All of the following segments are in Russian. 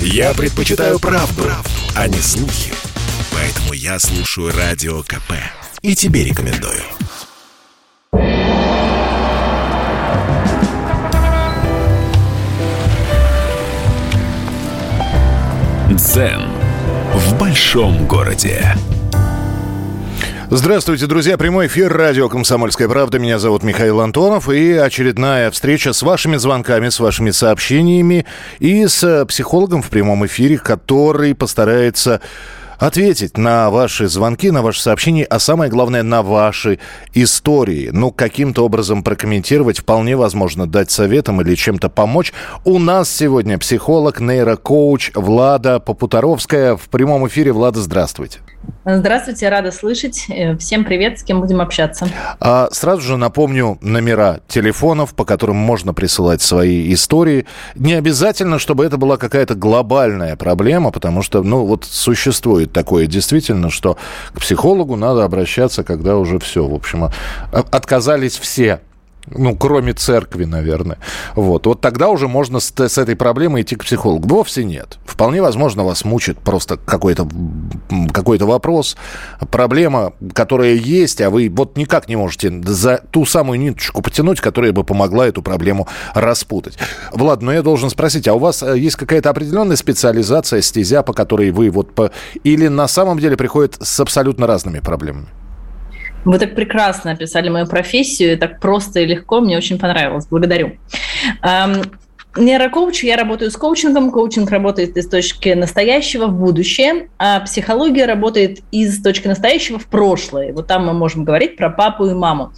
Я предпочитаю правду, правду, а не слухи. Поэтому я слушаю Радио КП. И тебе рекомендую. Дзен в большом городе. Здравствуйте, друзья. Прямой эфир радио «Комсомольская правда». Меня зовут Михаил Антонов. И очередная встреча с вашими звонками, с вашими сообщениями и с психологом в прямом эфире, который постарается ответить на ваши звонки, на ваши сообщения, а самое главное, на ваши истории. Ну, каким-то образом прокомментировать, вполне возможно, дать советом или чем-то помочь. У нас сегодня психолог, нейрокоуч Влада Попутаровская в прямом эфире. Влада, здравствуйте. Здравствуйте, рада слышать. Э, всем привет, с кем будем общаться. А, сразу же напомню номера телефонов, по которым можно присылать свои истории. Не обязательно, чтобы это была какая-то глобальная проблема, потому что, ну, вот существует такое действительно, что к психологу надо обращаться, когда уже все, в общем, а, отказались все ну, кроме церкви, наверное. Вот. Вот тогда уже можно с, с этой проблемой идти к психологу. Вовсе нет. Вполне возможно, вас мучит просто какой-то какой вопрос, проблема, которая есть, а вы вот никак не можете за ту самую ниточку потянуть, которая бы помогла эту проблему распутать. Влад, но я должен спросить, а у вас э, есть какая-то определенная специализация, стезя, по которой вы вот... По... Или на самом деле приходят с абсолютно разными проблемами? Вы так прекрасно описали мою профессию, так просто и легко, мне очень понравилось. Благодарю. Нейрокоуч, я работаю с коучингом. Коучинг работает из точки настоящего в будущее, а психология работает из точки настоящего в прошлое. Вот там мы можем говорить про папу и маму.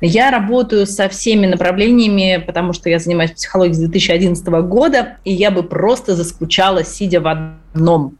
Я работаю со всеми направлениями, потому что я занимаюсь психологией с 2011 года, и я бы просто заскучала, сидя в одном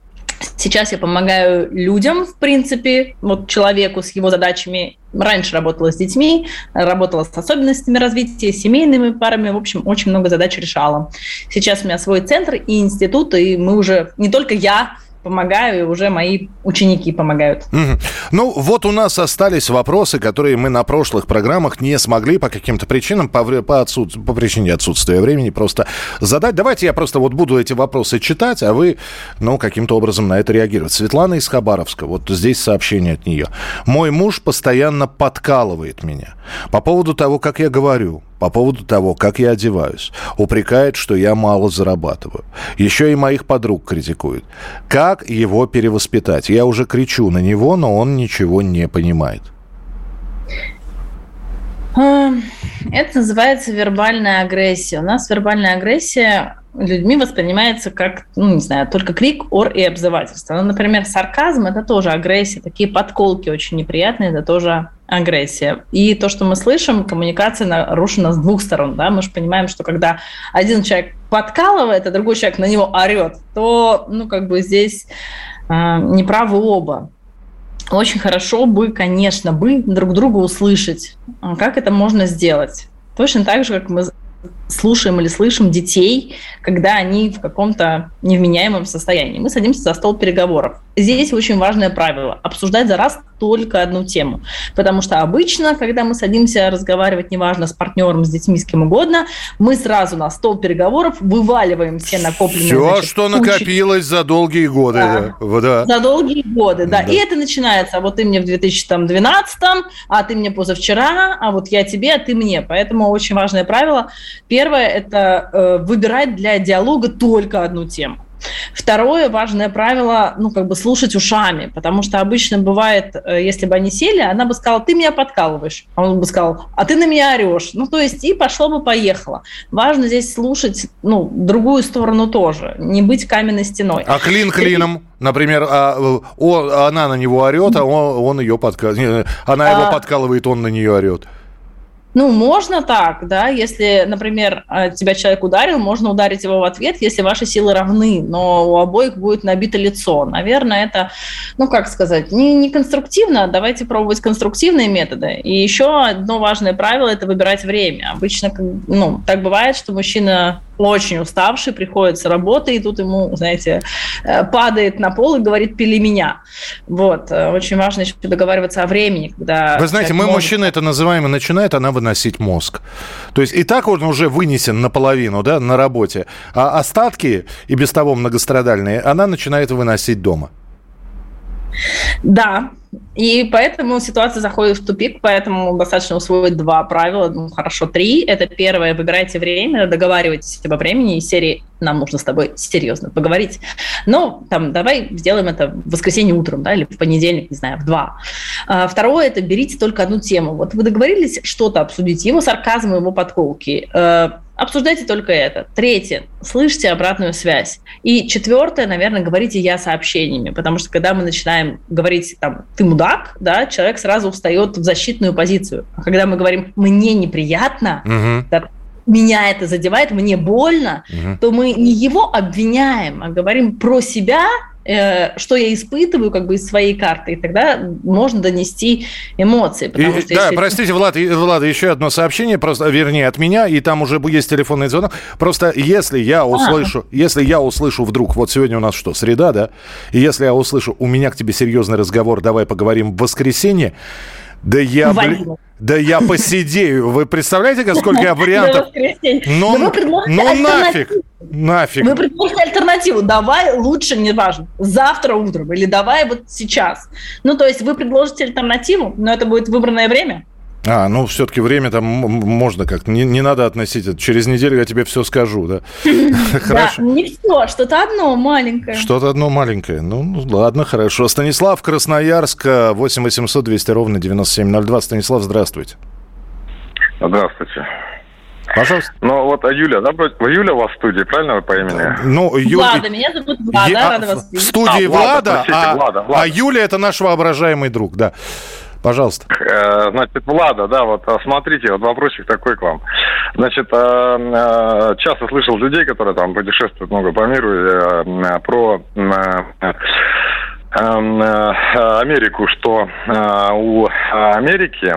Сейчас я помогаю людям, в принципе, вот человеку с его задачами. Раньше работала с детьми, работала с особенностями развития, семейными парами, в общем, очень много задач решала. Сейчас у меня свой центр и институт, и мы уже, не только я, помогаю, и уже мои ученики помогают. Угу. Ну, вот у нас остались вопросы, которые мы на прошлых программах не смогли по каким-то причинам, по, по, отсут... по причине отсутствия времени просто задать. Давайте я просто вот буду эти вопросы читать, а вы, ну, каким-то образом на это реагировать. Светлана из Хабаровска, вот здесь сообщение от нее. Мой муж постоянно подкалывает меня по поводу того, как я говорю, по поводу того, как я одеваюсь. Упрекает, что я мало зарабатываю. Еще и моих подруг критикует. Как его перевоспитать? Я уже кричу на него, но он ничего не понимает. Это называется вербальная агрессия. У нас вербальная агрессия людьми воспринимается как, ну, не знаю, только крик, ор и обзывательство. Ну, например, сарказм – это тоже агрессия. Такие подколки очень неприятные – это тоже агрессия. И то, что мы слышим, коммуникация нарушена с двух сторон. Да? Мы же понимаем, что когда один человек подкалывает, а другой человек на него орет, то, ну, как бы здесь э, неправы оба. Очень хорошо бы, конечно, бы друг друга услышать. А как это можно сделать? Точно так же, как мы слушаем или слышим детей, когда они в каком-то невменяемом состоянии. Мы садимся за стол переговоров. Здесь очень важное правило – обсуждать за раз только одну тему. Потому что обычно, когда мы садимся разговаривать, неважно, с партнером, с детьми, с кем угодно, мы сразу на стол переговоров вываливаем все накопленные... Все, значит, что кучи... накопилось за долгие годы. Да. Да. За долгие годы, да. да. И это начинается, а вот ты мне в 2012, а ты мне позавчера, а вот я тебе, а ты мне. Поэтому очень важное правило. Первое – это э, выбирать для диалога только одну тему. Второе важное правило, ну, как бы слушать ушами, потому что обычно бывает, э, если бы они сели, она бы сказала, ты меня подкалываешь, а он бы сказал, а ты на меня орешь. Ну, то есть и пошло бы поехало. Важно здесь слушать, ну, другую сторону тоже, не быть каменной стеной. А клин клином? Например, а, он, она на него орет, а он, он ее подкалывает. Она его а... подкалывает, он на нее орет. Ну, можно так, да, если, например, э, тебя человек ударил, можно ударить его в ответ, если ваши силы равны, но у обоих будет набито лицо. Наверное, это, ну, как сказать, не, не конструктивно, давайте пробовать конструктивные методы. И еще одно важное правило – это выбирать время. Обычно, ну, так бывает, что мужчина очень уставший, приходит с работы, и тут ему, знаете, э, падает на пол и говорит «пили меня». Вот. Э, очень важно еще договариваться о времени, когда... Вы знаете, мы, может... мужчины, это называем, и начинает она выносить мозг. То есть и так он уже вынесен наполовину, да, на работе, а остатки, и без того многострадальные, она начинает выносить дома. Да, и поэтому ситуация заходит в тупик, поэтому достаточно усвоить два правила, ну, хорошо, три. Это первое, выбирайте время, договаривайтесь об времени из серии «нам нужно с тобой серьезно поговорить». Но там давай сделаем это в воскресенье утром, да, или в понедельник, не знаю, в два. А, второе – это берите только одну тему. Вот вы договорились что-то обсудить, его сарказм, его подколки э, – обсуждайте только это. Третье, слышите обратную связь. И четвертое, наверное, говорите я сообщениями, потому что когда мы начинаем говорить там ты мудак, да, человек сразу встает в защитную позицию. А когда мы говорим мне неприятно, угу. да, меня это задевает, мне больно, угу. то мы не его обвиняем, а говорим про себя что я испытываю как бы из своей карты, и тогда можно донести эмоции. И, что да, если... простите, Влад, Влад, еще одно сообщение, просто, вернее, от меня, и там уже есть телефонный звонок. Просто если я услышу, а. если я услышу вдруг, вот сегодня у нас что, среда, да? И если я услышу, у меня к тебе серьезный разговор, давай поговорим в воскресенье, да я, блин, да я посидею. Вы представляете, сколько я вариантов? Ну, ну нафиг. Нафиг. Вы предложите альтернативу. Давай лучше, не важно, завтра утром или давай вот сейчас. Ну, то есть вы предложите альтернативу, но это будет выбранное время. А, ну, все-таки время там можно как-то. Не, не надо относить это. Через неделю я тебе все скажу, да? Хорошо. не все, что-то одно маленькое. Что-то одно маленькое. Ну, ну, ладно, хорошо. Станислав, Красноярск, 8 800 200 ровно 9702. Станислав, здравствуйте. Здравствуйте. Пожалуйста. Ну, вот а Юля, да, Юля у вас в студии, правильно вы по имени? Ну, Юля... Влада, меня зовут Влада, я... рада вас видеть. В студии а, Влада, Влада, а... Влада, Влада. а Юля это наш воображаемый друг, да. Пожалуйста. Э, значит, Влада, да, вот а, смотрите, вот вопросик такой к вам. Значит, э, э, часто слышал людей, которые там путешествуют много по миру, про Америку, что у Америки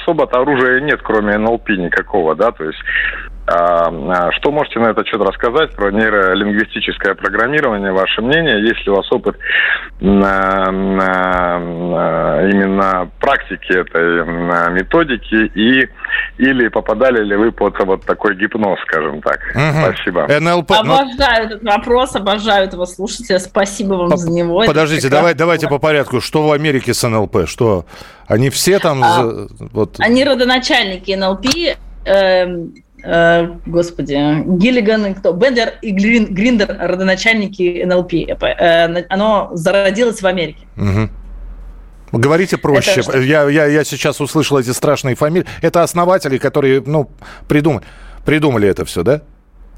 особо-то оружия нет, кроме НЛП никакого, да, то есть что можете на этот счет рассказать про нейролингвистическое программирование, ваше мнение? Есть ли у вас опыт на, на, на именно практики этой методики и или попадали ли вы под вот такой гипноз, скажем так? Угу. Спасибо. НЛП. Ну, обожаю этот вопрос, обожаю этого слушателя. Спасибо вам за него. Подождите, давай, давайте по порядку. Что в Америке с НЛП? Что они все там? А, вот... Они родоначальники НЛП. Э, Э, господи, Гиллиган и кто? Бендлер и Грин, Гриндер, родоначальники НЛП. Э, оно зародилось в Америке. Угу. Говорите проще. я, я, я сейчас услышал эти страшные фамилии. Это основатели, которые ну, придумали, придумали это все, да?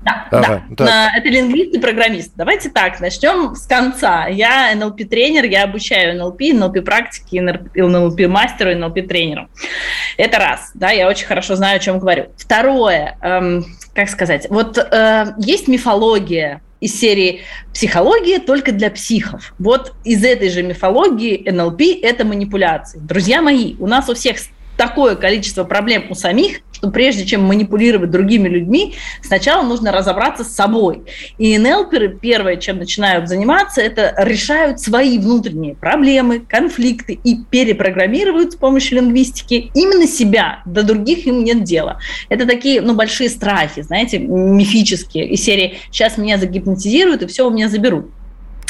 Да, ага, да. Это лингвист и программист. Давайте так, начнем с конца. Я НЛП-тренер, я обучаю НЛП, НЛП-практики, НЛП-мастеру, НЛП-тренеру. Это раз, да, я очень хорошо знаю, о чем говорю. Второе, эм, как сказать, вот э, есть мифология из серии «Психология только для психов». Вот из этой же мифологии НЛП – это манипуляции. Друзья мои, у нас у всех такое количество проблем у самих, что прежде чем манипулировать другими людьми, сначала нужно разобраться с собой. И НЛперы первое, чем начинают заниматься, это решают свои внутренние проблемы, конфликты и перепрограммируют с помощью лингвистики именно себя, до других им нет дела. Это такие, ну, большие страхи, знаете, мифические, из серии «сейчас меня загипнотизируют и все у меня заберут».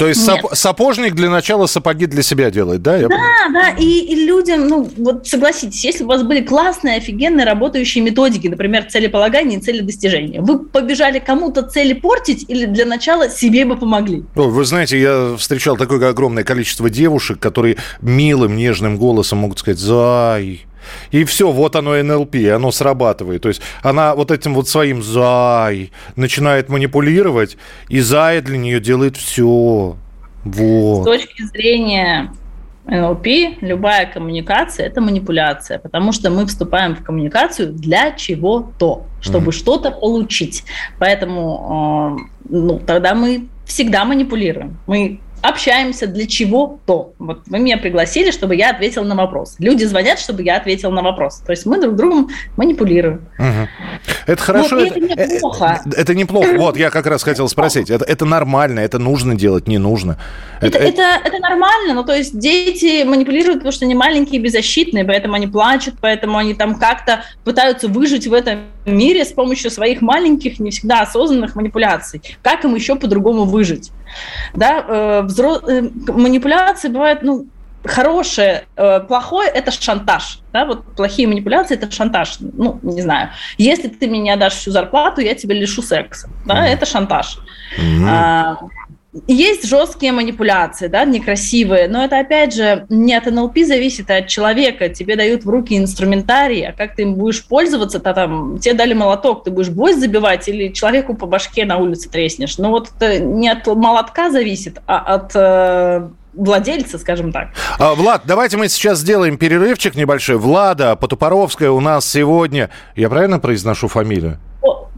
То есть сап- сапожник для начала сапоги для себя делает, да? Я да, понимаю? да, и, и людям, ну вот согласитесь, если у вас были классные, офигенные работающие методики, например, целеполагание и целедостижения, вы побежали кому-то цели портить или для начала себе бы помогли? О, вы знаете, я встречал такое огромное количество девушек, которые милым, нежным голосом могут сказать «Зай», и все, вот оно НЛП, оно срабатывает. То есть она вот этим вот своим «зай» начинает манипулировать, и «зай» для нее делает все. Вот. С точки зрения НЛП любая коммуникация – это манипуляция, потому что мы вступаем в коммуникацию для чего-то, чтобы mm-hmm. что-то получить. Поэтому э, ну, тогда мы всегда манипулируем. Мы общаемся для чего-то. Вот вы меня пригласили, чтобы я ответил на вопрос. Люди звонят, чтобы я ответил на вопрос. То есть мы друг другом манипулируем. Угу. Это хорошо. Вот, это, это неплохо. Это, это неплохо. Вот, я как раз хотел спросить. Это, это нормально, это нужно делать, не нужно. Это, это, это, это нормально. Ну, то есть дети манипулируют, потому что они маленькие и беззащитные, поэтому они плачут, поэтому они там как-то пытаются выжить в этом мире с помощью своих маленьких, не всегда осознанных манипуляций. Как им еще по-другому выжить? Да, э, взро... э, манипуляции бывают, ну, хорошее, э, плохое – это шантаж. Да? Вот плохие манипуляции – это шантаж. Ну, не знаю. Если ты мне не отдашь всю зарплату, я тебя лишу секса. Да? Mm. Это шантаж. Mm. А, есть жесткие манипуляции, да, некрасивые, но это, опять же, не от НЛП зависит, а от человека. Тебе дают в руки инструментарий, а как ты им будешь пользоваться, то там, тебе дали молоток, ты будешь гвоздь забивать или человеку по башке на улице треснешь. Но вот это не от молотка зависит, а от э, владельца, скажем так. А, Влад, давайте мы сейчас сделаем перерывчик небольшой. Влада Потупоровская у нас сегодня. Я правильно произношу фамилию?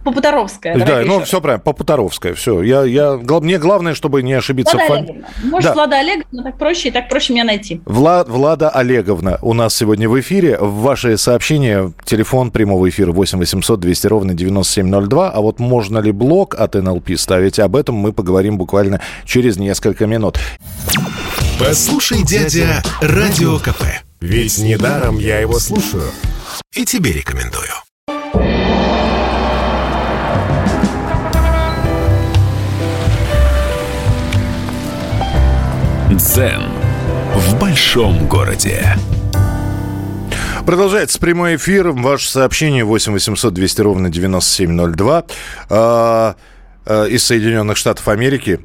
Попутаровская. Да, ну еще. все правильно, Попутаровская, все. Я, я, мне главное, чтобы не ошибиться Влада в фамилии. Может, да. Влада Олеговна, так проще, и так проще меня найти. Влад, Влада Олеговна у нас сегодня в эфире. Ваши сообщения, телефон прямого эфира 8 800 200 ровно 9702. А вот можно ли блок от НЛП ставить, об этом мы поговорим буквально через несколько минут. Послушай, дядя, Радио КП. Ведь недаром я его слушаю. И тебе рекомендую. Дзен в большом городе. Продолжается прямой эфир. Ваше сообщение 8 800 200 ровно 9702 э, э, из Соединенных Штатов Америки.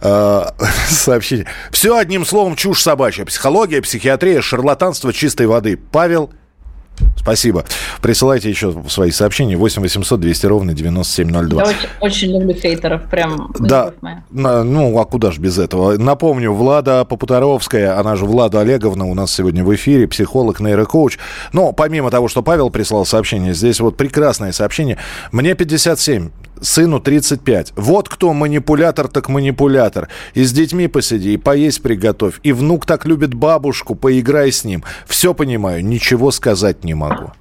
Э, сообщение. Все одним словом чушь собачья. Психология, психиатрия, шарлатанство чистой воды. Павел Спасибо. Присылайте еще свои сообщения. 8 800 200 ровно 9702. Я очень, очень люблю хейтеров. Прям да. Ну, а куда же без этого? Напомню, Влада Попутаровская, она же Влада Олеговна у нас сегодня в эфире, психолог, нейрокоуч. Но помимо того, что Павел прислал сообщение, здесь вот прекрасное сообщение. Мне 57 сыну 35. Вот кто манипулятор, так манипулятор. И с детьми посиди, и поесть приготовь. И внук так любит бабушку, поиграй с ним. Все понимаю, ничего сказать не могу.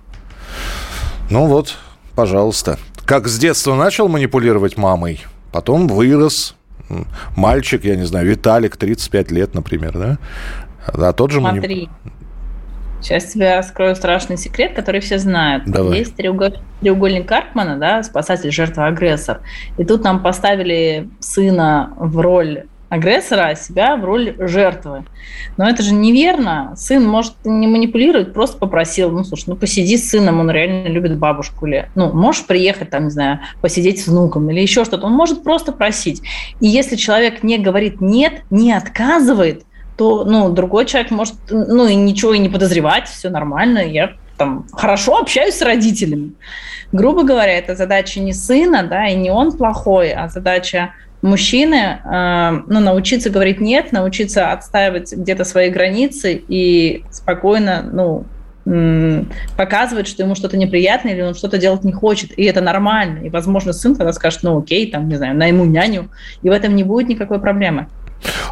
Ну вот, пожалуйста. Как с детства начал манипулировать мамой, потом вырос. Мальчик, я не знаю, Виталик, 35 лет, например, да? А тот же манip... Сейчас тебе раскрою страшный секрет, который все знают. Давай. Есть треугольник Карпмана, да, спасатель, жертва, агрессор. И тут нам поставили сына в роль агрессора, а себя в роль жертвы. Но это же неверно. Сын может не манипулировать, просто попросил, ну, слушай, ну, посиди с сыном, он реально любит бабушку. Или, ну, можешь приехать, там, не знаю, посидеть с внуком или еще что-то. Он может просто просить. И если человек не говорит «нет», не отказывает, то ну, другой человек может ну, и ничего и не подозревать, все нормально, я там хорошо общаюсь с родителями. Грубо говоря, это задача не сына, да, и не он плохой, а задача мужчины э, ну, научиться говорить нет, научиться отстаивать где-то свои границы и спокойно ну, показывать, что ему что-то неприятно или он что-то делать не хочет, и это нормально. И, возможно, сын тогда скажет, ну окей, там, не знаю, найму няню, и в этом не будет никакой проблемы.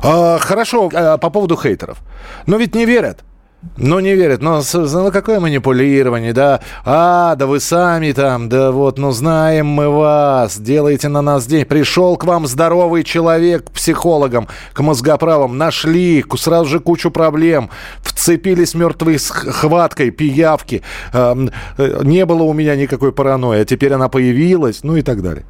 А, хорошо, а, по поводу хейтеров. Но ведь не верят. Ну, не верят. Но ну, какое манипулирование, да? А, да вы сами там, да вот, ну, знаем мы вас, делаете на нас день. Пришел к вам здоровый человек к психологам, к мозгоправам, нашли сразу же кучу проблем, вцепились мертвой хваткой, пиявки. Э, не было у меня никакой паранойи, а теперь она появилась, ну и так далее.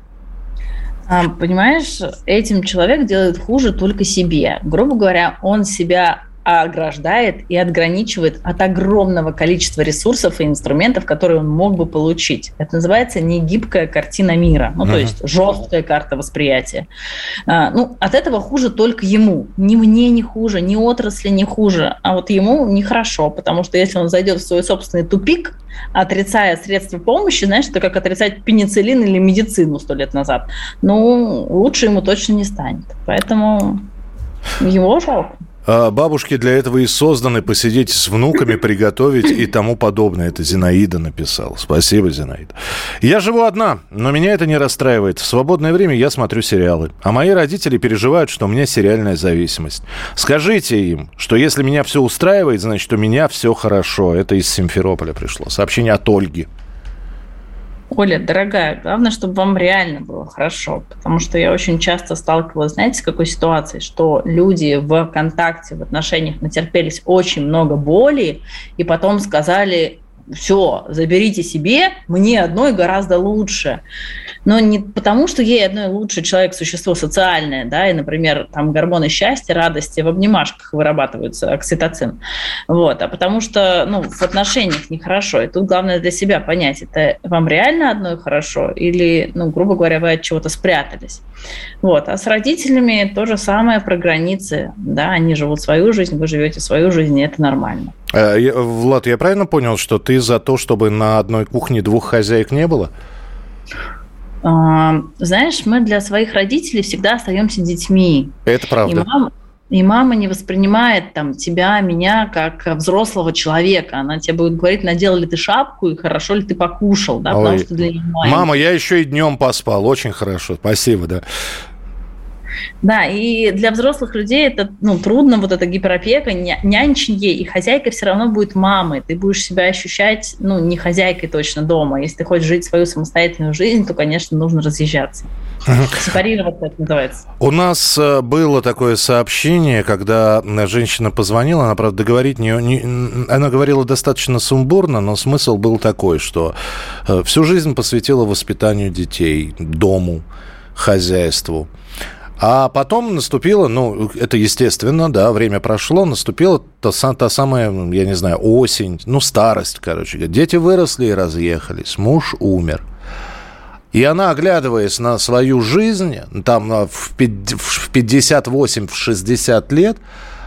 А, понимаешь, этим человек делает хуже только себе. Грубо говоря, он себя ограждает и отграничивает от огромного количества ресурсов и инструментов, которые он мог бы получить. Это называется негибкая картина мира, ну, uh-huh. то есть жесткая карта восприятия. А, ну, от этого хуже только ему. Ни мне не хуже, ни отрасли не хуже, а вот ему нехорошо, потому что если он зайдет в свой собственный тупик, отрицая средства помощи, знаешь, это как отрицать пенициллин или медицину сто лет назад, ну, лучше ему точно не станет. Поэтому его жалко. А, бабушки для этого и созданы посидеть с внуками, приготовить и тому подобное. Это Зинаида написала. Спасибо, Зинаида. Я живу одна, но меня это не расстраивает. В свободное время я смотрю сериалы. А мои родители переживают, что у меня сериальная зависимость. Скажите им, что если меня все устраивает, значит, у меня все хорошо. Это из Симферополя пришло. Сообщение от Ольги. Оля, дорогая, главное, чтобы вам реально было хорошо, потому что я очень часто сталкивалась, знаете, с какой ситуацией, что люди в контакте, в отношениях натерпелись очень много боли, и потом сказали, все, заберите себе, мне одной гораздо лучше. Но не потому, что ей одной лучше человек существо социальное, да, и, например, там гормоны счастья, радости в обнимашках вырабатываются, окситоцин, вот, а потому что, ну, в отношениях нехорошо. И тут главное для себя понять, это вам реально одной хорошо или, ну, грубо говоря, вы от чего-то спрятались. Вот. А с родителями то же самое про границы. Да, они живут свою жизнь, вы живете свою жизнь, и это нормально. Э, Влад, я правильно понял, что ты за то, чтобы на одной кухне двух хозяек не было? А, знаешь, мы для своих родителей всегда остаемся детьми. Это правда. И мама, и мама не воспринимает там тебя, меня как взрослого человека. Она тебе будет говорить, надел ли ты шапку и хорошо ли ты покушал, да, Ой. потому что для нее Мама, я еще и днем поспал, очень хорошо, спасибо, да. Да, и для взрослых людей это ну, трудно, вот эта гиперопека, нянченье, и хозяйка все равно будет мамой. Ты будешь себя ощущать, ну, не хозяйкой точно дома. Если ты хочешь жить свою самостоятельную жизнь, то, конечно, нужно разъезжаться. Сепарироваться это называется. У нас э, было такое сообщение, когда женщина позвонила, она, правда, договорить не, не... Она говорила достаточно сумбурно, но смысл был такой, что э, всю жизнь посвятила воспитанию детей, дому, хозяйству. А потом наступило, ну, это естественно, да, время прошло, наступила та, та самая, я не знаю, осень, ну, старость, короче. Дети выросли и разъехались, муж умер. И она, оглядываясь на свою жизнь, там в 58, в 60 лет,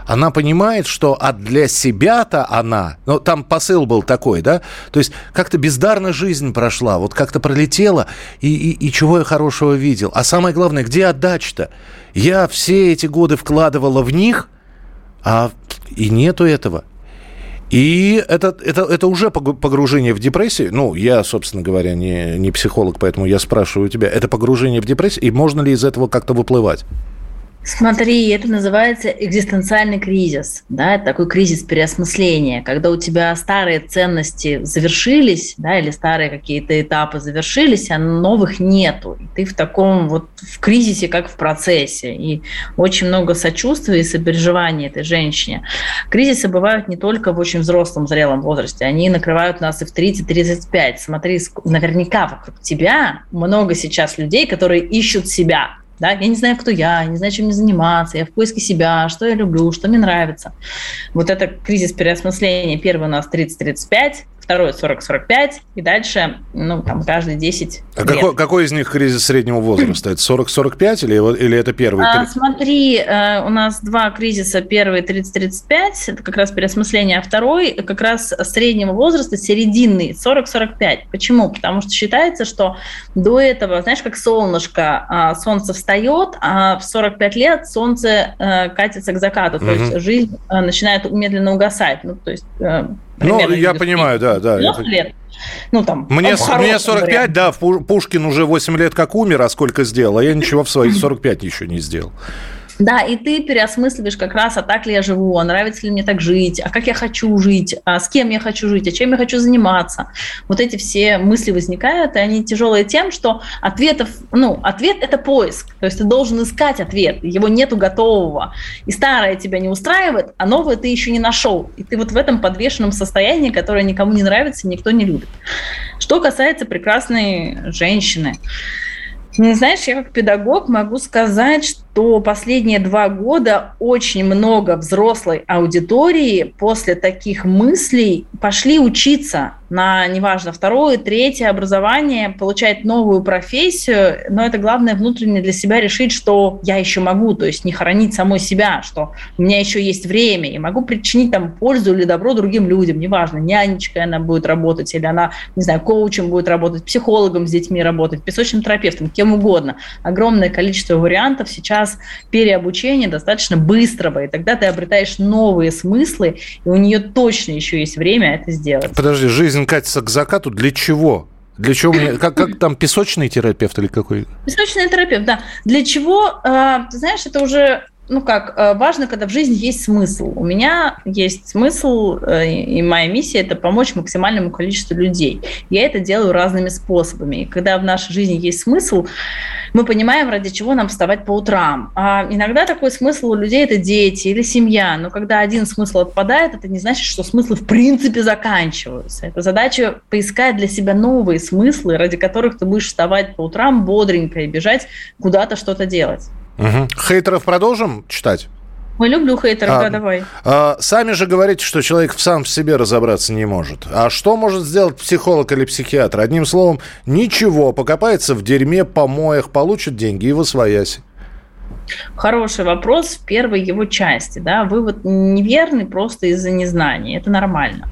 она понимает, что а для себя-то она, ну, там посыл был такой, да, то есть как-то бездарно жизнь прошла, вот как-то пролетела, и, и, и чего я хорошего видел. А самое главное, где отдача-то? Я все эти годы вкладывала в них, а и нету этого. И это, это, это уже погружение в депрессию. Ну, я, собственно говоря, не, не психолог, поэтому я спрашиваю тебя, это погружение в депрессию, и можно ли из этого как-то выплывать? Смотри, это называется экзистенциальный кризис, да, это такой кризис переосмысления, когда у тебя старые ценности завершились, да, или старые какие-то этапы завершились, а новых нету. И ты в таком вот в кризисе, как в процессе. И очень много сочувствия и сопереживания этой женщине. Кризисы бывают не только в очень взрослом, зрелом возрасте, они накрывают нас и в 30-35. Смотри, наверняка вокруг тебя много сейчас людей, которые ищут себя, да, я не знаю, кто я, не знаю, чем мне заниматься, я в поиске себя, что я люблю, что мне нравится. Вот это кризис переосмысления. Первый у нас 30-35, второй 40-45, и дальше, ну, там, каждый 10 А какой, какой из них кризис среднего возраста? Это 40-45 или, или это первый? А, смотри, э, у нас два кризиса. Первый 30-35, это как раз переосмысление, а второй как раз среднего возраста, серединный, 40-45. Почему? Потому что считается, что до этого, знаешь, как солнышко, а, солнце встает, а в 45 лет солнце э, катится к закату, то есть жизнь э, начинает медленно угасать. Ну, то есть ну, я понимаю, да, да. лет. Ну, там, мне, мне 45, вариант. да, Пушкин уже 8 лет как умер, а сколько сделал, а я ничего в свои 45 еще не сделал. Да, и ты переосмысливаешь как раз, а так ли я живу, а нравится ли мне так жить, а как я хочу жить, а с кем я хочу жить, а чем я хочу заниматься. Вот эти все мысли возникают, и они тяжелые тем, что ответов, ну, ответ – это поиск. То есть ты должен искать ответ, его нету готового. И старое тебя не устраивает, а новое ты еще не нашел. И ты вот в этом подвешенном состоянии, которое никому не нравится, никто не любит. Что касается прекрасной женщины, знаешь, я как педагог могу сказать, что последние два года очень много взрослой аудитории после таких мыслей пошли учиться на, неважно, второе, третье образование, получать новую профессию, но это главное внутренне для себя решить, что я еще могу, то есть не хоронить самой себя, что у меня еще есть время, и могу причинить там пользу или добро другим людям, неважно, нянечкой она будет работать, или она, не знаю, коучем будет работать, психологом с детьми работать, песочным терапевтом, кем угодно. Огромное количество вариантов сейчас час переобучения достаточно быстрого, и тогда ты обретаешь новые смыслы, и у нее точно еще есть время это сделать. Подожди, жизнь катится к закату. Для чего? Для чего мне, как, как там, песочный терапевт или какой? Песочный терапевт, да. Для чего, э, ты знаешь, это уже ну как, э, важно, когда в жизни есть смысл. У меня есть смысл, э, и моя миссия – это помочь максимальному количеству людей. Я это делаю разными способами. И когда в нашей жизни есть смысл, мы понимаем, ради чего нам вставать по утрам. А иногда такой смысл у людей – это дети или семья. Но когда один смысл отпадает, это не значит, что смыслы в принципе заканчиваются. Это задача поискать для себя новые смыслы, ради которых ты будешь вставать по утрам бодренько и бежать куда-то что-то делать. Угу. Хейтеров продолжим читать? Мы люблю хейтеров, а, да, давай. А, сами же говорите, что человек сам в себе разобраться не может. А что может сделать психолог или психиатр? Одним словом, ничего, покопается в дерьме, помоях, получит деньги и восвоясь. Хороший вопрос в первой его части. Да? Вывод неверный просто из-за незнания. Это нормально.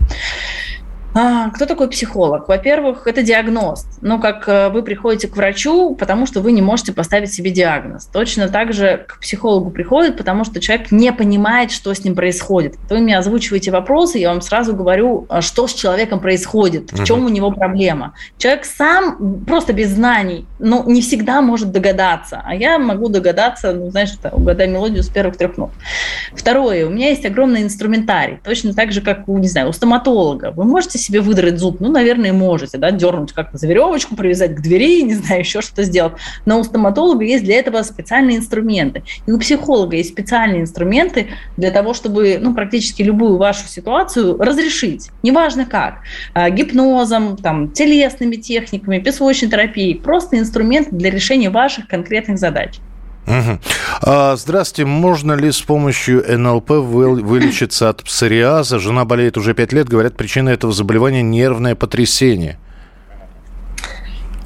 А, кто такой психолог? Во-первых, это диагноз. Ну, как э, вы приходите к врачу, потому что вы не можете поставить себе диагноз. Точно так же к психологу приходит, потому что человек не понимает, что с ним происходит. Вы мне озвучиваете вопросы, я вам сразу говорю, а, что с человеком происходит, в чем у него проблема. Человек сам просто без знаний, ну, не всегда может догадаться. А я могу догадаться, ну, знаешь, угадай мелодию с первых трех нот. Второе, у меня есть огромный инструментарий. Точно так же, как у, не знаю, у стоматолога. Вы можете себе выдрать зуб? Ну, наверное, можете, да, дернуть как-то за веревочку, привязать к двери, не знаю, еще что-то сделать. Но у стоматолога есть для этого специальные инструменты. И у психолога есть специальные инструменты для того, чтобы, ну, практически любую вашу ситуацию разрешить. Неважно как. А, гипнозом, там, телесными техниками, песочной терапией. Просто инструмент для решения ваших конкретных задач. Угу. А, здравствуйте, можно ли с помощью НЛП вы, вылечиться от псориаза? Жена болеет уже пять лет, говорят, причина этого заболевания нервное потрясение.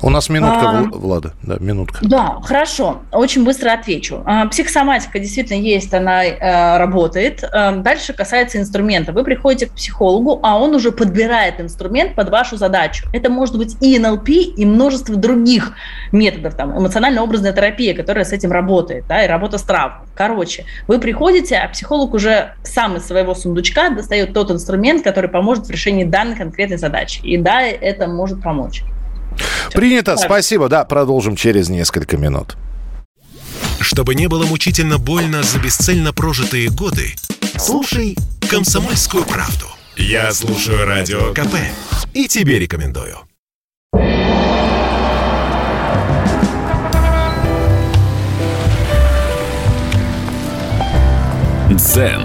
У нас минутка, а, Влада, да, минутка. Да, хорошо, очень быстро отвечу. А, психосоматика действительно есть, она э, работает. А, дальше касается инструмента. Вы приходите к психологу, а он уже подбирает инструмент под вашу задачу. Это может быть и НЛП, и множество других методов, там, эмоционально-образная терапия, которая с этим работает, да, и работа с травмой. Короче, вы приходите, а психолог уже сам из своего сундучка достает тот инструмент, который поможет в решении данной конкретной задачи. И да, это может помочь. Принято, спасибо. Да, продолжим через несколько минут. Чтобы не было мучительно больно за бесцельно прожитые годы, слушай «Комсомольскую правду». Я слушаю Радио КП и тебе рекомендую. Дзен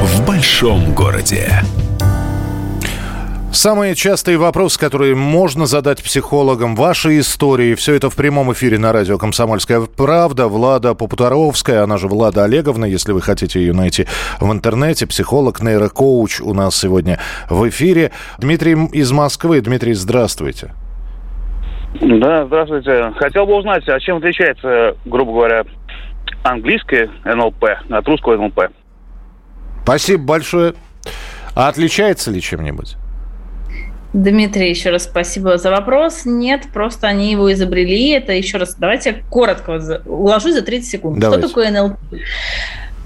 в большом городе. Самые частые вопросы, которые можно задать психологам, ваши истории, все это в прямом эфире на радио «Комсомольская правда». Влада Попутаровская, она же Влада Олеговна, если вы хотите ее найти в интернете, психолог, нейрокоуч у нас сегодня в эфире. Дмитрий из Москвы. Дмитрий, здравствуйте. Да, здравствуйте. Хотел бы узнать, а чем отличается, грубо говоря, английское НЛП от русского НЛП? Спасибо большое. А отличается ли чем-нибудь? Дмитрий, еще раз спасибо за вопрос. Нет, просто они его изобрели. Это еще раз, давайте коротко уложусь за 30 секунд. Давайте. Что такое НЛП?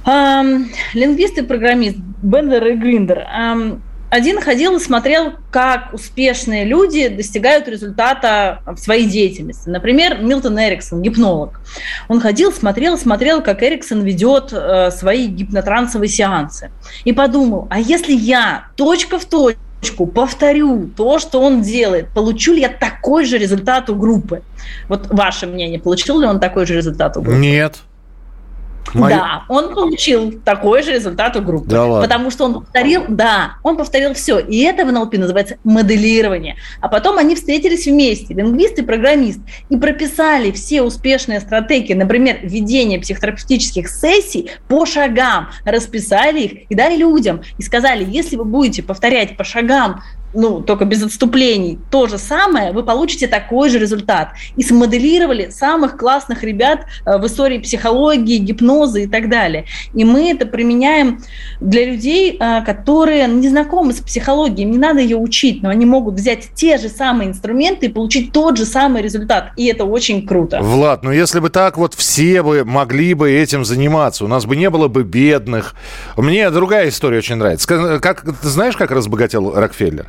Эм, лингвист и программист Бендер и Гриндер. Эм, один ходил и смотрел, как успешные люди достигают результата в своей деятельности. Например, Милтон Эриксон, гипнолог. Он ходил, смотрел, смотрел, как Эриксон ведет э, свои гипнотрансовые сеансы. И подумал, а если я точка в точку повторю то, что он делает, получу ли я такой же результат у группы? Вот ваше мнение, получил ли он такой же результат у группы? Нет. Мои... Да, он получил такой же результат у группы. Да ладно. Потому что он повторил, да, он повторил все. И это в НЛП называется моделирование. А потом они встретились вместе, лингвист и программист, и прописали все успешные стратегии, например, ведение психотерапевтических сессий по шагам, расписали их и дали людям. И сказали, если вы будете повторять по шагам ну, только без отступлений, то же самое, вы получите такой же результат. И смоделировали самых классных ребят э, в истории психологии, гипноза и так далее. И мы это применяем для людей, э, которые не знакомы с психологией, не надо ее учить, но они могут взять те же самые инструменты и получить тот же самый результат. И это очень круто. Влад, ну если бы так вот все бы могли бы этим заниматься, у нас бы не было бы бедных. Мне другая история очень нравится. Как, ты знаешь, как разбогател Рокфеллер?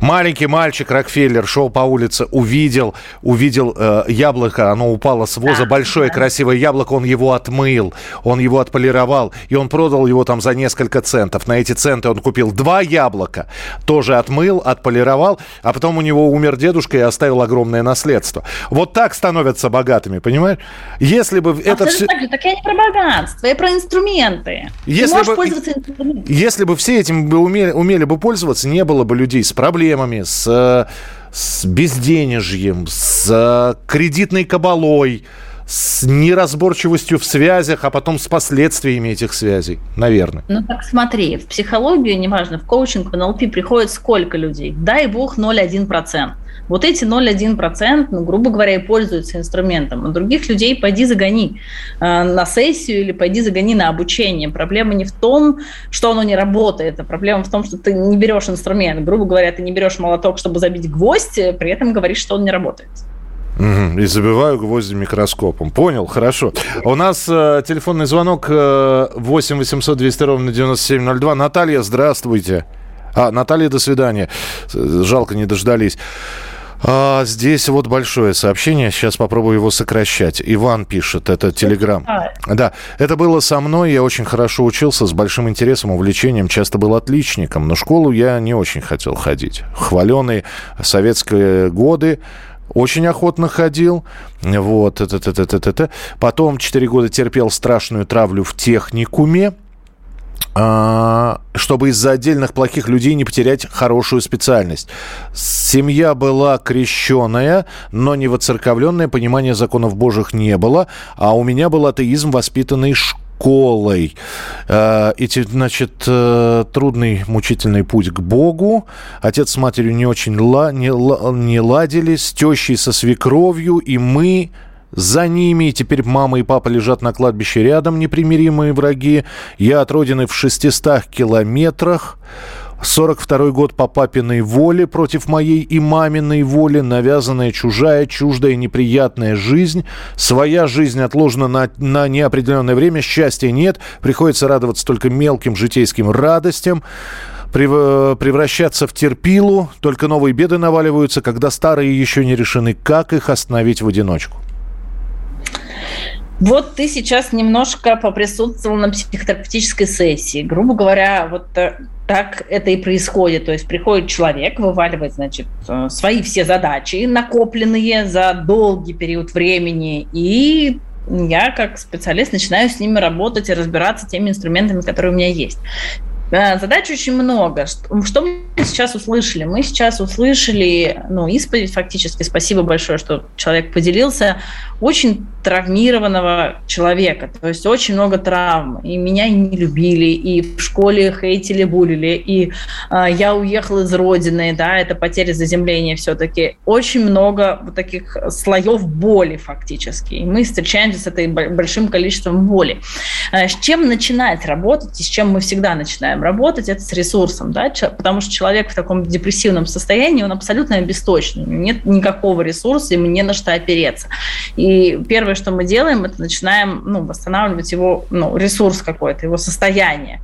Маленький мальчик Рокфеллер шел по улице, увидел, увидел э, яблоко, оно упало с воза, да, большое да. красивое яблоко, он его отмыл, он его отполировал, и он продал его там за несколько центов. На эти центы он купил два яблока, тоже отмыл, отполировал, а потом у него умер дедушка и оставил огромное наследство. Вот так становятся богатыми, понимаешь? Если бы а это все... Так, же, так я не про богатство, я про инструменты. Если Ты можешь бы, пользоваться инструментами. Если бы все этим бы умели, умели бы пользоваться, не было бы людей с проблемами проблемами, с, с безденежьем, с кредитной кабалой, с неразборчивостью в связях, а потом с последствиями этих связей, наверное. Ну так смотри, в психологию, неважно, в коучинг, в НЛП приходит сколько людей? Дай бог 0,1%. Вот эти 0,1%, ну, грубо говоря, и пользуются инструментом. А других людей пойди загони э, на сессию или пойди загони на обучение. Проблема не в том, что оно не работает, а проблема в том, что ты не берешь инструмент. Грубо говоря, ты не берешь молоток, чтобы забить гвоздь, при этом говоришь, что он не работает. И забиваю гвозди микроскопом. Понял, хорошо. У нас э, телефонный звонок э, 8 800 200 ровно 9702. Наталья, здравствуйте. А, Наталья, до свидания. Жалко, не дождались. А, здесь вот большое сообщение. Сейчас попробую его сокращать. Иван пишет, это телеграм. Да, это было со мной. Я очень хорошо учился, с большим интересом, увлечением. Часто был отличником. Но школу я не очень хотел ходить. Хваленые советские годы. Очень охотно ходил. Вот, это, это, это, это, это. Потом 4 года терпел страшную травлю в техникуме. А, чтобы из-за отдельных плохих людей не потерять хорошую специальность. Семья была крещенная, но не воцерковленная, понимания законов божьих не было, а у меня был атеизм, воспитанный школой. А, эти, значит, э, трудный, мучительный путь к Богу. Отец с матерью не очень ла, не, не ладили, с тещей, со свекровью, и мы за ними. Теперь мама и папа лежат на кладбище рядом, непримиримые враги. Я от родины в 600 километрах. 42 год по папиной воле против моей и маминой воли, навязанная чужая, чуждая, неприятная жизнь. Своя жизнь отложена на, на неопределенное время, счастья нет, приходится радоваться только мелким житейским радостям превращаться в терпилу, только новые беды наваливаются, когда старые еще не решены, как их остановить в одиночку. Вот ты сейчас немножко поприсутствовал на психотерапевтической сессии. Грубо говоря, вот э, так это и происходит. То есть приходит человек, вываливает, значит, э, свои все задачи, накопленные за долгий период времени, и я как специалист начинаю с ними работать и разбираться теми инструментами, которые у меня есть. Задач очень много. Что мы сейчас услышали? Мы сейчас услышали, ну, исповедь фактически. Спасибо большое, что человек поделился. Очень травмированного человека. То есть очень много травм. И меня и не любили, и в школе хейтили, булили, и э, я уехала из родины, да, это потеря заземления все-таки. Очень много вот таких слоев боли фактически. И мы встречаемся с этой большим количеством боли. Э, с чем начинать работать, и с чем мы всегда начинаем работать, это с ресурсом, да, потому что человек в таком депрессивном состоянии, он абсолютно обесточен, нет никакого ресурса, ему не на что опереться. И первое, что мы делаем, это начинаем ну, восстанавливать его ну, ресурс какой-то, его состояние.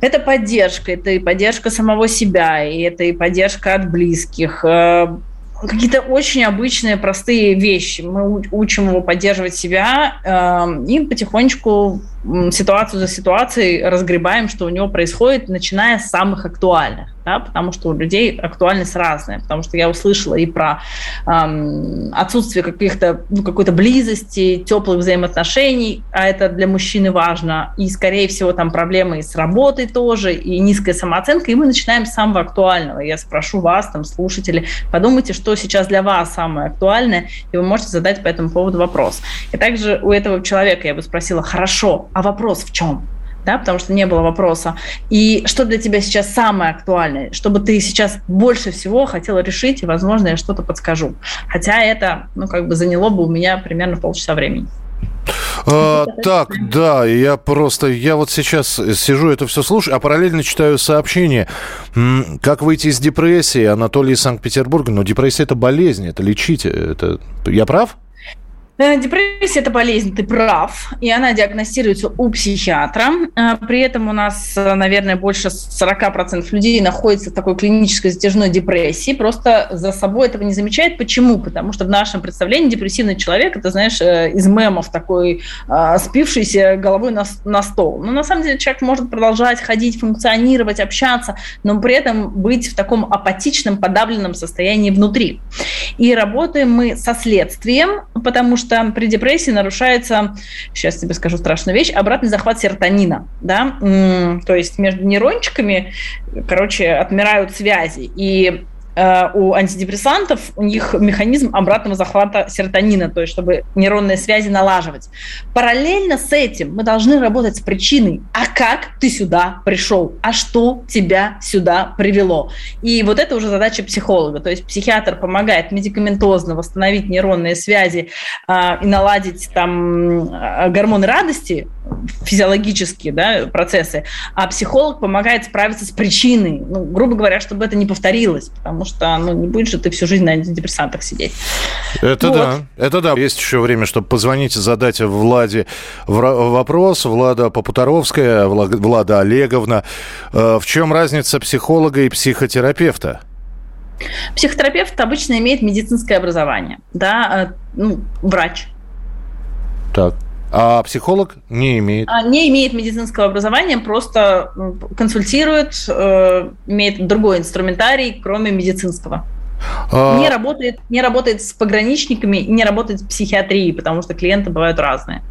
Это поддержка, это и поддержка самого себя, и это и поддержка от близких, э, какие-то очень обычные, простые вещи. Мы учим его поддерживать себя э, и потихонечку ситуацию за ситуацией разгребаем, что у него происходит, начиная с самых актуальных да, потому что у людей актуальность разная, потому что я услышала и про эм, отсутствие каких-то, ну, какой-то близости, теплых взаимоотношений, а это для мужчины важно, и, скорее всего, там проблемы и с работой тоже, и низкая самооценка, и мы начинаем с самого актуального. Я спрошу вас, там, слушатели, подумайте, что сейчас для вас самое актуальное, и вы можете задать по этому поводу вопрос. И также у этого человека я бы спросила, хорошо, а вопрос в чем? да, потому что не было вопроса. И что для тебя сейчас самое актуальное, чтобы ты сейчас больше всего хотела решить, и, возможно, я что-то подскажу. Хотя это, ну, как бы заняло бы у меня примерно полчаса времени. А, так, да, я просто, я вот сейчас сижу, это все слушаю, а параллельно читаю сообщение, как выйти из депрессии, Анатолий из Санкт-Петербурга, но депрессия это болезнь, это лечить, это, я прав? Э, депрессия – это болезнь, ты прав, и она диагностируется у психиатра. Э, при этом у нас, э, наверное, больше 40% людей находится в такой клинической затяжной депрессии, просто за собой этого не замечает. Почему? Потому что в нашем представлении депрессивный человек – это, знаешь, из мемов такой спившийся головой на, на стол. Но на самом деле человек может продолжать ходить, функционировать, общаться, но при этом быть в таком апатичном, подавленном состоянии внутри. И работаем мы со следствием, потому что что при депрессии нарушается, сейчас тебе скажу страшную вещь, обратный захват серотонина, да, то есть между нейрончиками, короче, отмирают связи, и у антидепрессантов у них механизм обратного захвата серотонина, то есть чтобы нейронные связи налаживать. Параллельно с этим мы должны работать с причиной. А как ты сюда пришел? А что тебя сюда привело? И вот это уже задача психолога. То есть психиатр помогает медикаментозно восстановить нейронные связи э, и наладить там э, гормоны радости, физиологические да, процессы, а психолог помогает справиться с причиной, ну, грубо говоря, чтобы это не повторилось, потому что ну, не будешь же ты всю жизнь на антидепрессантах сидеть. Это вот. да, это да. Есть еще время, чтобы позвонить и задать Владе вопрос. Влада Попутаровская, Влада Олеговна. Э, в чем разница психолога и психотерапевта? Психотерапевт обычно имеет медицинское образование, да, э, ну, врач. Так. А психолог не имеет? А, не имеет медицинского образования, просто консультирует, э, имеет другой инструментарий, кроме медицинского. А... Не, работает, не работает с пограничниками не работает с психиатрией, потому что клиенты бывают разные.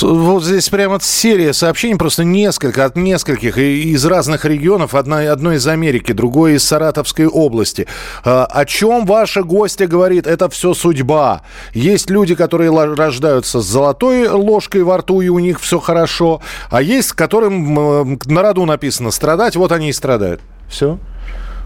Вот здесь прямо серия сообщений, просто несколько, от нескольких, из разных регионов, одно, одно из Америки, другое из Саратовской области. А, о чем ваша гостья говорит? Это все судьба. Есть люди, которые рождаются с золотой ложкой во рту, и у них все хорошо, а есть, которым на роду написано страдать, вот они и страдают. Все.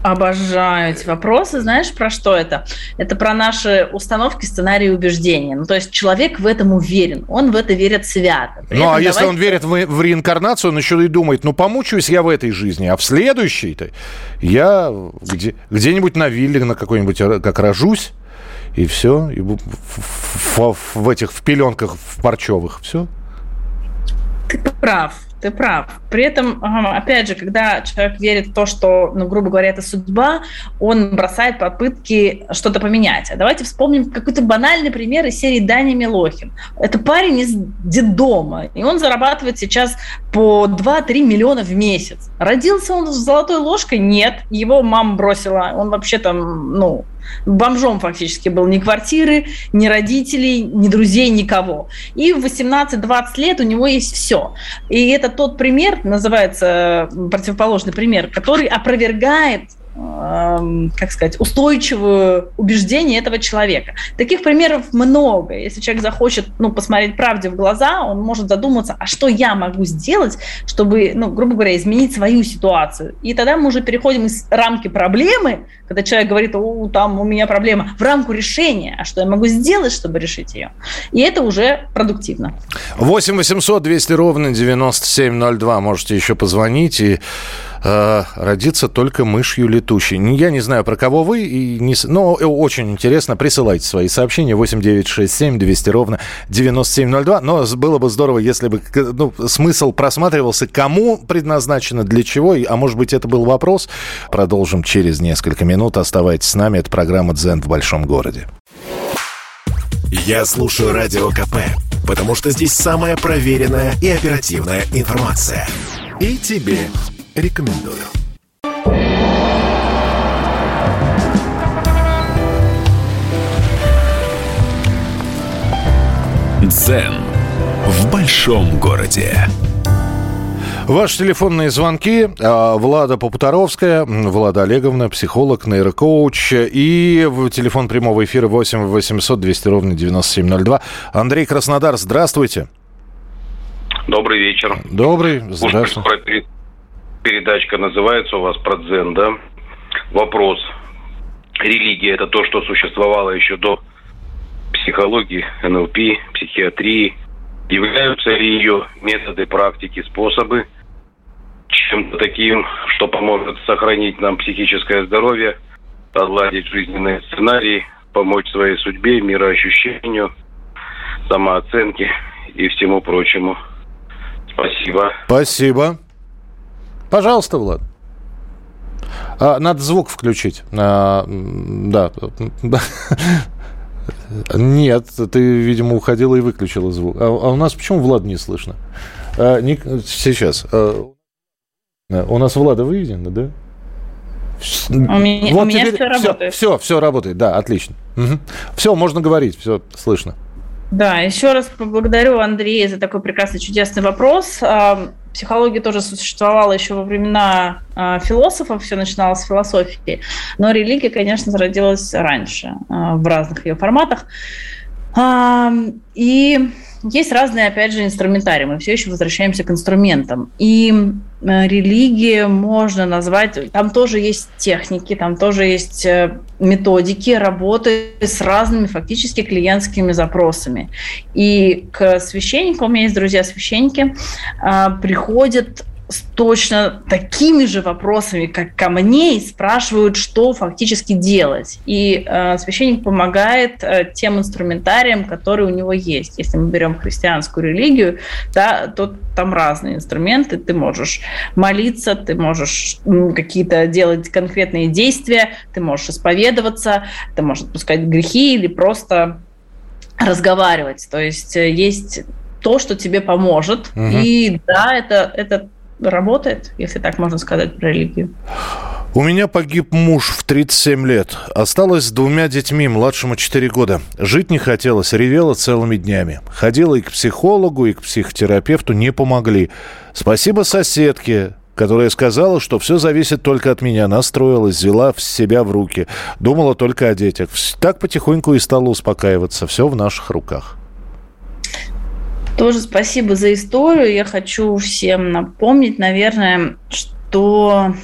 Обожаю эти вопросы. Знаешь, про что это? Это про наши установки, сценарии убеждения. Ну, то есть человек в этом уверен, он в это верит свято. При ну, а если он верит в, в реинкарнацию, он еще и думает, ну, помучаюсь я в этой жизни, а в следующей-то я где, где-нибудь на вилле на какой-нибудь, как рожусь, и все, и в, в, в этих, в пеленках, в парчевых, все. Ты прав ты прав. При этом, опять же, когда человек верит в то, что, ну, грубо говоря, это судьба, он бросает попытки что-то поменять. А давайте вспомним какой-то банальный пример из серии Дани Милохин. Это парень из детдома, и он зарабатывает сейчас по 2-3 миллиона в месяц. Родился он с золотой ложкой? Нет. Его мама бросила. Он вообще там, ну, бомжом фактически был. Ни квартиры, ни родителей, ни друзей, никого. И в 18-20 лет у него есть все. И это тот пример, называется противоположный пример, который опровергает как сказать, устойчивое убеждение этого человека. Таких примеров много. Если человек захочет ну, посмотреть правде в глаза, он может задуматься, а что я могу сделать, чтобы, ну, грубо говоря, изменить свою ситуацию. И тогда мы уже переходим из рамки проблемы, когда человек говорит, о, там у меня проблема, в рамку решения, а что я могу сделать, чтобы решить ее. И это уже продуктивно. 8 800 200 ровно 9702. Можете еще позвонить и э, родиться только мышью летущей. Я не знаю, про кого вы, и не, но очень интересно. Присылайте свои сообщения 8967 200 ровно 9702. Но было бы здорово, если бы ну, смысл просматривался, кому предназначено, для чего, а может быть это был вопрос. Продолжим через несколько минут. Оставайтесь с нами. Это программа «Дзен в большом городе». Я слушаю Радио КП, потому что здесь самая проверенная и оперативная информация. И тебе рекомендую. Дзен в большом городе. Ваши телефонные звонки. А, Влада Попутаровская, Влада Олеговна, психолог, нейрокоуч. И телефон прямого эфира 8 800 200 ровно 9702. Андрей Краснодар, здравствуйте. Добрый вечер. Добрый, здравствуйте. Передачка называется у вас про дзен, да? Вопрос. Религия – это то, что существовало еще до психологии, НЛП, психиатрии. Являются ли ее методы, практики, способы чем-то таким, что поможет сохранить нам психическое здоровье, отладить жизненные сценарии, помочь своей судьбе, мироощущению, самооценке и всему прочему. Спасибо. Спасибо. Пожалуйста, Влад. А, надо звук включить. А, да. Нет, ты, видимо, уходила и выключила звук. А, а у нас почему Влад не слышно? А, не, сейчас. А, у нас Влада выведено, да? У меня, вот у меня теперь, все работает. Все, все работает, да, отлично. Угу. Все, можно говорить, все слышно. Да, еще раз поблагодарю Андрея за такой прекрасный, чудесный вопрос. А, психология тоже существовала еще во времена а, философов, все начиналось с философии, но религия, конечно, зародилась раньше а, в разных ее форматах. И есть разные, опять же, инструментарии. Мы все еще возвращаемся к инструментам. И религии можно назвать... Там тоже есть техники, там тоже есть э, методики работы с разными фактически клиентскими запросами. И к священнику, у меня есть друзья-священники, э, приходят с точно такими же вопросами, как ко мне, и спрашивают, что фактически делать. И э, священник помогает э, тем инструментариям, которые у него есть. Если мы берем христианскую религию, да, то там разные инструменты. Ты можешь молиться, ты можешь какие-то делать конкретные действия, ты можешь исповедоваться, ты можешь отпускать грехи или просто разговаривать. То есть э, есть то, что тебе поможет. Угу. И да, это, это работает, если так можно сказать про религию. У меня погиб муж в 37 лет. Осталась с двумя детьми, младшему 4 года. Жить не хотелось, ревела целыми днями. Ходила и к психологу, и к психотерапевту, не помогли. Спасибо соседке, которая сказала, что все зависит только от меня. Настроилась, взяла себя в руки. Думала только о детях. Так потихоньку и стала успокаиваться. Все в наших руках. Тоже спасибо за историю. Я хочу всем напомнить, наверное, что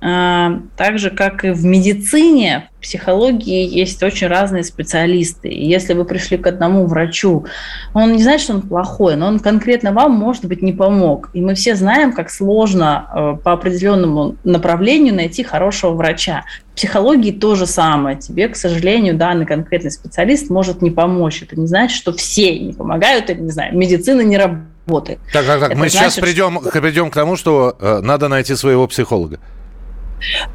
так же, как и в медицине, психологии есть очень разные специалисты. И если вы пришли к одному врачу, он не знает, что он плохой, но он конкретно вам, может быть, не помог. И мы все знаем, как сложно э, по определенному направлению найти хорошего врача. В психологии то же самое. Тебе, к сожалению, данный конкретный специалист может не помочь. Это не значит, что все не помогают, или, не знаю, медицина не работает. Так, так, так. Это мы значит, сейчас придем, что... придем к тому, что э, надо найти своего психолога.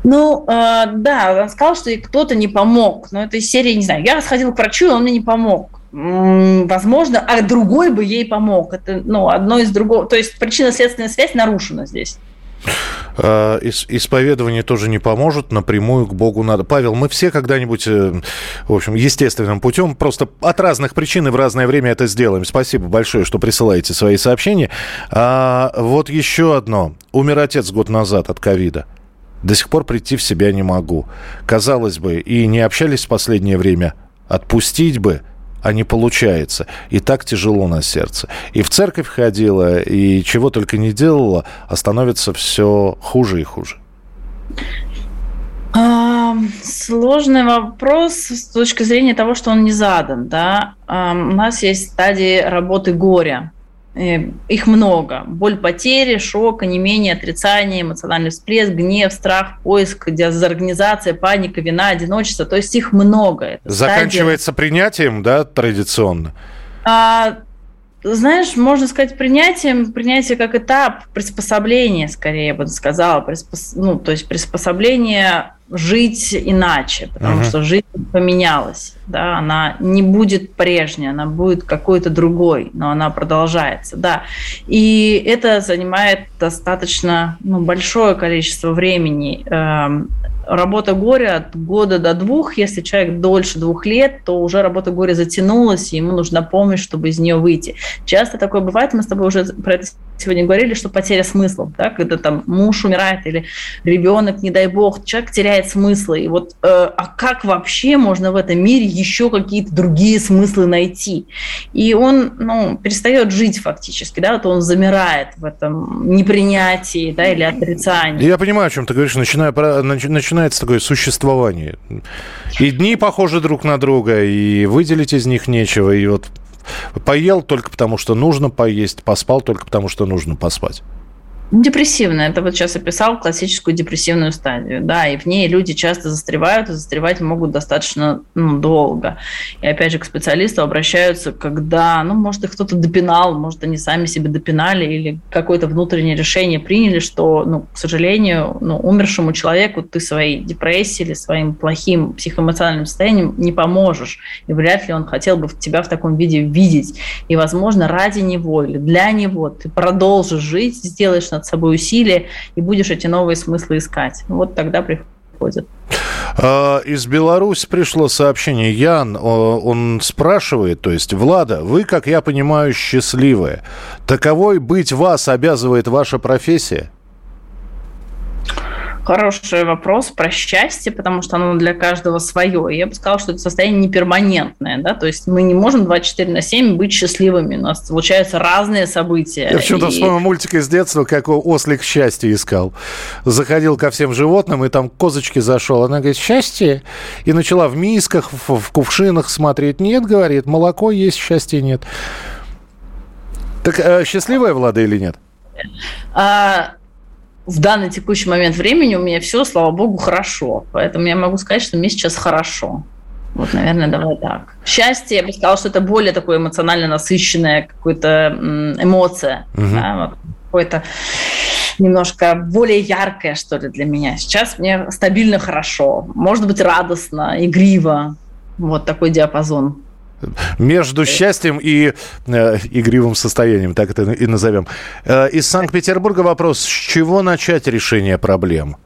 Ну, э, да, он сказал, что кто-то не помог. Но это из серии, не знаю, я сходил к врачу, и он мне не помог. Возможно, а другой бы ей помог. Это, ну, одно из другого. То есть причинно-следственная связь нарушена здесь. А, исповедование тоже не поможет, напрямую к Богу надо. Павел, мы все когда-нибудь, э, в общем, естественным путем, просто от разных причин и в разное время это сделаем. Спасибо большое, что присылаете свои сообщения. А, вот еще одно. Умер отец год назад от ковида. До сих пор прийти в себя не могу. Казалось бы, и не общались в последнее время. Отпустить бы, а не получается. И так тяжело на сердце. И в церковь ходила, и чего только не делала, а становится все хуже и хуже. А, сложный вопрос с точки зрения того, что он не задан. Да? А, у нас есть стадии работы горя. Э, их много. Боль потери, шок, онемение, отрицание, эмоциональный всплеск, гнев, страх, поиск, дезорганизация, паника, вина, одиночество. То есть их много. Это Заканчивается стадия... принятием, да, традиционно? А, знаешь, можно сказать принятием, принятие как этап приспособления, скорее, я бы сказала. Приспос... Ну, то есть приспособление жить иначе, потому uh-huh. что жизнь поменялась, да, она не будет прежней, она будет какой-то другой, но она продолжается, да. И это занимает достаточно ну, большое количество времени. Эм, работа горя от года до двух, если человек дольше двух лет, то уже работа горя затянулась, и ему нужна помощь, чтобы из нее выйти. Часто такое бывает, мы с тобой уже про это сегодня говорили, что потеря смысла, да, когда там муж умирает или ребенок, не дай бог, человек теряет смыслы. И вот, э, а как вообще можно в этом мире еще какие-то другие смыслы найти? И он, ну, перестает жить фактически, да, вот он замирает в этом непринятии, да, или отрицании. Я понимаю, о чем ты говоришь, начиная, начинается такое существование. И дни похожи друг на друга, и выделить из них нечего, и вот Поел только потому, что нужно поесть, поспал только потому, что нужно поспать. Депрессивная. Это вот сейчас описал классическую депрессивную стадию. Да, и в ней люди часто застревают, и застревать могут достаточно ну, долго. И опять же к специалисту обращаются, когда, ну, может, их кто-то допинал, может, они сами себе допинали или какое-то внутреннее решение приняли, что, ну, к сожалению, ну, умершему человеку ты своей депрессией или своим плохим психоэмоциональным состоянием не поможешь. И вряд ли он хотел бы тебя в таком виде видеть. И, возможно, ради него или для него ты продолжишь жить, сделаешь на над собой усилия и будешь эти новые смыслы искать. Вот тогда приходят. А, из Беларуси пришло сообщение. Ян, он спрашивает, то есть, Влада, вы, как я понимаю, счастливая. Таковой быть вас обязывает ваша профессия? Хороший вопрос про счастье, потому что оно для каждого свое. Я бы сказала, что это состояние не перманентное. Да? То есть мы не можем 24 на 7 быть счастливыми. У нас случаются разные события. Я почему-то и... вспомнил мультик из детства, как ослик счастье искал. Заходил ко всем животным, и там козочки зашел. Она говорит, счастье? И начала в мисках, в, в кувшинах смотреть. Нет, говорит, молоко есть, счастья нет. Так э, счастливая Влада или нет? А, в данный текущий момент времени у меня все, слава богу, хорошо. Поэтому я могу сказать, что мне сейчас хорошо. Вот, наверное, давай так. Счастье, я бы сказала, что это более такое эмоционально насыщенная какая-то эмоция. Угу. Да, вот, какое-то немножко более яркое, что ли, для меня. Сейчас мне стабильно хорошо. Может быть, радостно, игриво. Вот такой диапазон между счастьем и э, игривым состоянием, так это и назовем. Э, из Санкт-Петербурга вопрос, с чего начать решение проблем?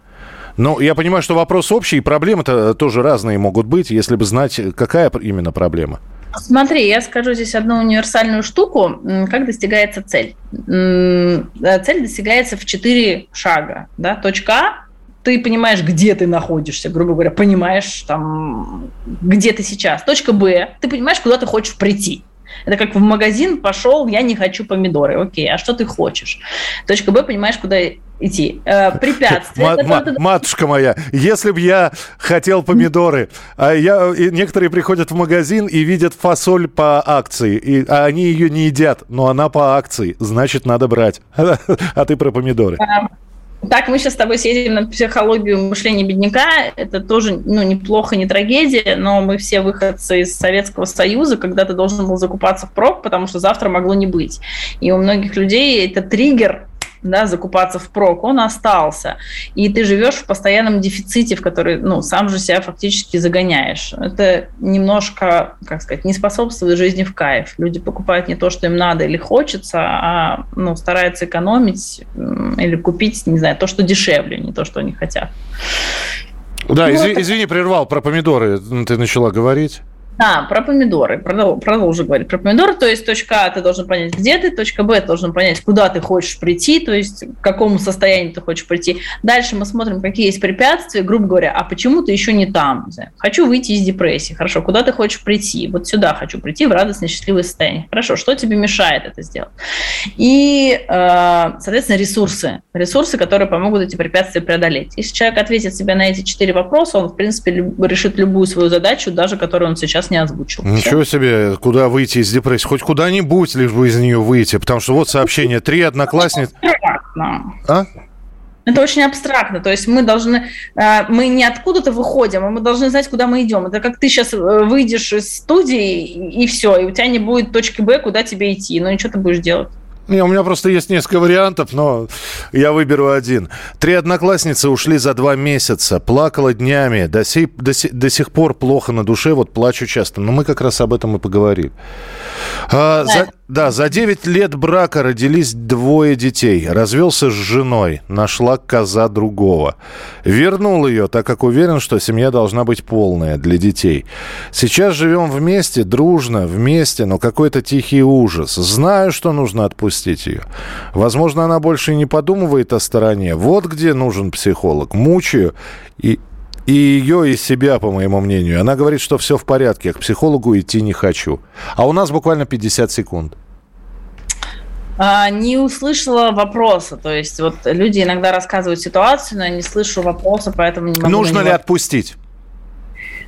Ну, я понимаю, что вопрос общий, и проблемы-то тоже разные могут быть, если бы знать, какая именно проблема. Смотри, я скажу здесь одну универсальную штуку. Как достигается цель? Э, цель достигается в четыре шага. Да? Точка А ты понимаешь, где ты находишься, грубо говоря, понимаешь, там, где ты сейчас. Точка Б, ты понимаешь, куда ты хочешь прийти. Это как в магазин пошел, я не хочу помидоры. Окей, а что ты хочешь? Точка Б, понимаешь, куда идти. Э, препятствия. М- м- ты... Матушка моя, если бы я хотел помидоры, а я, и некоторые приходят в магазин и видят фасоль по акции, и, а они ее не едят, но она по акции, значит, надо брать. А ты про помидоры. Так, мы сейчас с тобой съездим на психологию мышления бедняка. Это тоже ну, неплохо, не трагедия, но мы все выходцы из Советского Союза, когда ты должен был закупаться в прок, потому что завтра могло не быть. И у многих людей это триггер да, закупаться в прок, он остался. И ты живешь в постоянном дефиците, в который ну, сам же себя фактически загоняешь. Это немножко, как сказать, не способствует жизни в кайф. Люди покупают не то, что им надо или хочется, а ну, стараются экономить или купить, не знаю, то, что дешевле, не то, что они хотят. Да, ну, извини, извини, прервал про помидоры. Ты начала говорить. Да, про помидоры. Продол, продолжу говорить про помидоры. То есть точка А ты должен понять, где ты, точка Б ты должен понять, куда ты хочешь прийти, то есть к какому состоянию ты хочешь прийти. Дальше мы смотрим, какие есть препятствия, грубо говоря, а почему ты еще не там? Хочу выйти из депрессии. Хорошо, куда ты хочешь прийти? Вот сюда хочу прийти, в радостное, счастливое состояние. Хорошо, что тебе мешает это сделать? И, э, соответственно, ресурсы. Ресурсы, которые помогут эти препятствия преодолеть. Если человек ответит себе на эти четыре вопроса, он, в принципе, решит любую свою задачу, даже которую он сейчас сейчас не озвучил. Ничего Все. себе, куда выйти из депрессии? Хоть куда-нибудь, лишь бы из нее выйти. Потому что вот сообщение, три одноклассницы... А? Это очень абстрактно. То есть мы должны, э, мы не откуда-то выходим, а мы должны знать, куда мы идем. Это как ты сейчас э, выйдешь из студии, и все, и у тебя не будет точки Б, куда тебе идти. Ну и что ты будешь делать? Не, у меня просто есть несколько вариантов, но я выберу один. Три одноклассницы ушли за два месяца, плакала днями, до, сей, до, до сих пор плохо на душе, вот плачу часто. Но мы как раз об этом и поговорили. А, за, Да, за 9 лет брака родились двое детей. Развелся с женой, нашла коза другого. Вернул ее, так как уверен, что семья должна быть полная для детей. Сейчас живем вместе, дружно, вместе, но какой-то тихий ужас. Знаю, что нужно отпустить ее. Возможно, она больше не подумывает о стороне. Вот где нужен психолог. Мучаю и и ее, и себя, по моему мнению. Она говорит, что все в порядке, к психологу идти не хочу. А у нас буквально 50 секунд. А, не услышала вопроса. То есть вот люди иногда рассказывают ситуацию, но я не слышу вопроса, поэтому не могу... Нужно ли отпустить?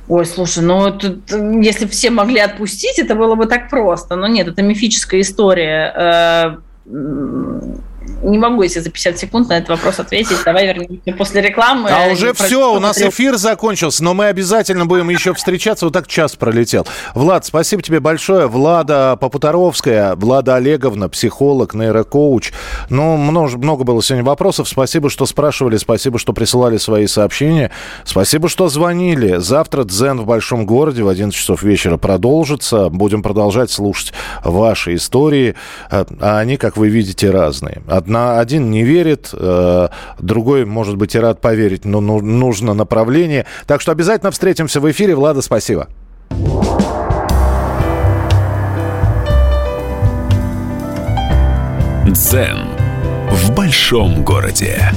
Ой, слушай, ну тут, если все могли отпустить, это было бы так просто. Но нет, это мифическая история э, не могу, если за 50 секунд на этот вопрос ответить. Давай вернемся после рекламы. А уже все, у нас эфир закончился, но мы обязательно будем еще встречаться. Вот так час пролетел. Влад, спасибо тебе большое. Влада Попутаровская, Влада Олеговна, психолог, нейрокоуч. Ну, много, много было сегодня вопросов. Спасибо, что спрашивали, спасибо, что присылали свои сообщения. Спасибо, что звонили. Завтра Дзен в Большом городе в 11 часов вечера продолжится. Будем продолжать слушать ваши истории. А они, как вы видите, разные. Одна, один не верит, э, другой, может быть, и рад поверить, но ну, нужно направление. Так что обязательно встретимся в эфире. Влада, спасибо. Дзен в большом городе.